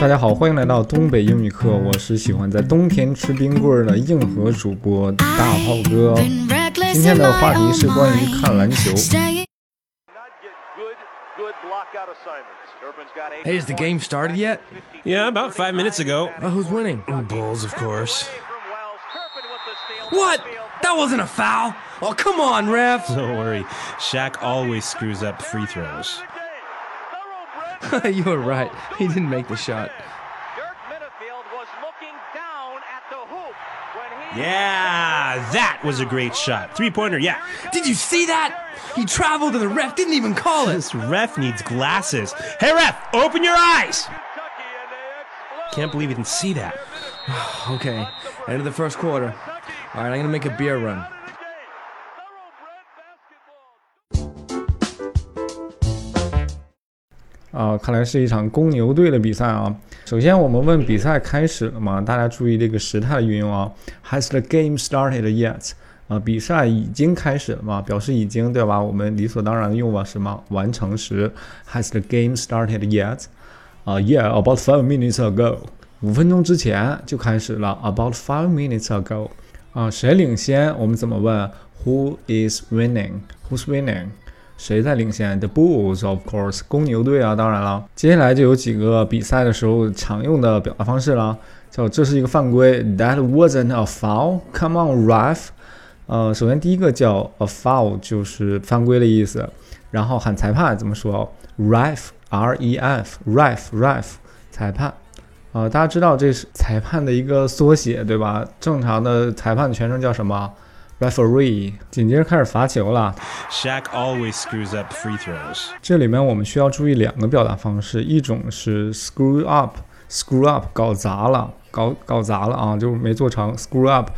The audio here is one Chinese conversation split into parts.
大家好，欢迎来到东北英语课。我是喜欢在冬天吃冰棍儿的硬核主播大炮哥。今天的话题是关于看篮球。Hey, has the game started yet? Yeah, about five minutes ago. Uh, who's winning? Bulls, of course. What? That wasn't a foul. Oh, come on, ref. Don't worry, Shaq always screws up free throws. you were right. He didn't make the shot. Yeah, that was a great shot. Three pointer, yeah. Did you see that? He traveled and the ref didn't even call it. This ref needs glasses. Hey, ref, open your eyes! Can't believe you didn't see that. Okay, end of the first quarter. All right, I'm gonna make a beer run. 啊，看来是一场公牛队的比赛啊。首先，我们问比赛开始了吗？大家注意这个时态的运用啊。Has the game started yet？啊，比赛已经开始了吗？表示已经，对吧？我们理所当然用了什么完成时？Has the game started yet？啊，Yeah，about five minutes ago。五分钟之前就开始了。About five minutes ago。啊，谁领先？我们怎么问？Who is winning？Who's winning？谁在领先？The Bulls, of course，公牛队啊，当然了。接下来就有几个比赛的时候常用的表达方式了，叫这是一个犯规，That wasn't a foul. Come on, ref。呃，首先第一个叫 a foul，就是犯规的意思。然后喊裁判怎么说？Ref，R-E-F，ref，ref，裁判。呃、大家知道这是裁判的一个缩写，对吧？正常的裁判全称叫什么？Referee。紧接着开始罚球了。Shaq always screws up free throws. 这里面我们需要注意两个表达方式，一种是 screw up，screw up 搞砸了，搞搞砸了啊，就没做成 screw up。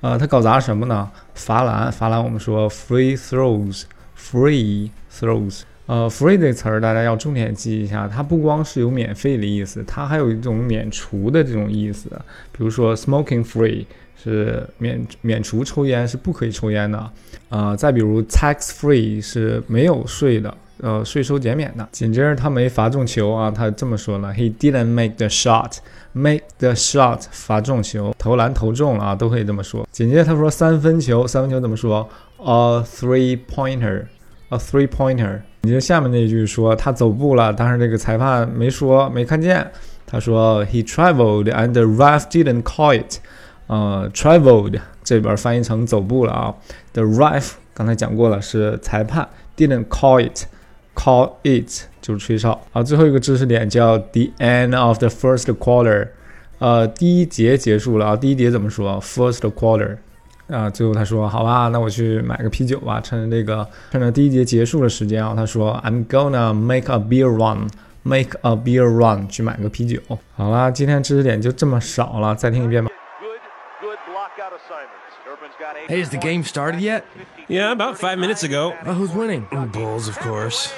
呃，他搞砸什么呢？罚篮，罚篮我们说 free throws，free throws。呃，free 这个词儿大家要重点记一下，它不光是有免费的意思，它还有一种免除的这种意思。比如说 smoking free 是免免除抽烟，是不可以抽烟的。呃，再比如 tax free 是没有税的，呃，税收减免的。紧接着他没罚中球啊，他这么说了，He didn't make the shot，make the shot 罚中球，投篮投中了啊，都可以这么说。紧接着他说三分球，三分球怎么说？A three-pointer A three pointer。你就下面那句说他走步了，但是这个裁判没说，没看见。他说 He traveled and the ref didn't call it。呃，traveled 这边翻译成走步了啊。The ref 刚才讲过了，是裁判，didn't call it，call it 就是吹哨。好，最后一个知识点叫 the end of the first quarter，呃，第一节结束了啊。第一节怎么说？First quarter。啊、呃，最后他说：“好吧，那我去买个啤酒吧。”趁着这个，趁着第一节结束的时间啊，他说：“I'm gonna make a beer run, make a beer run，去买个啤酒。”好啦，今天知识点就这么少了，再听一遍吧。Hey, is the game started yet? Yeah, about five minutes ago. Uh, who's winning? Bulls, of course.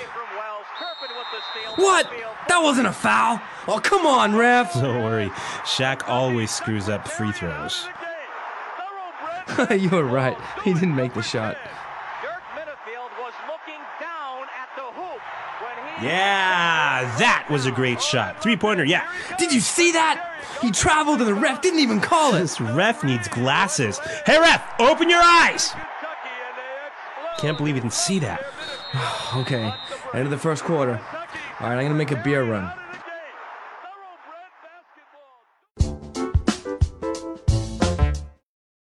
What? That wasn't a foul. Oh, come on, ref. Don't worry. Shaq always screws up free throws. Thoroughbred. you were right. He didn't make the shot. Dirk Minifield was looking down at the hoop when he. Yeah, that was a great shot. Three pointer, yeah. Did you see that? He traveled and the ref didn't even call it. This ref needs glasses. Hey, ref, open your eyes! Kentucky and they explode. Can't believe you didn't see that. Okay, end of the first quarter. All right, I'm gonna make a beer run.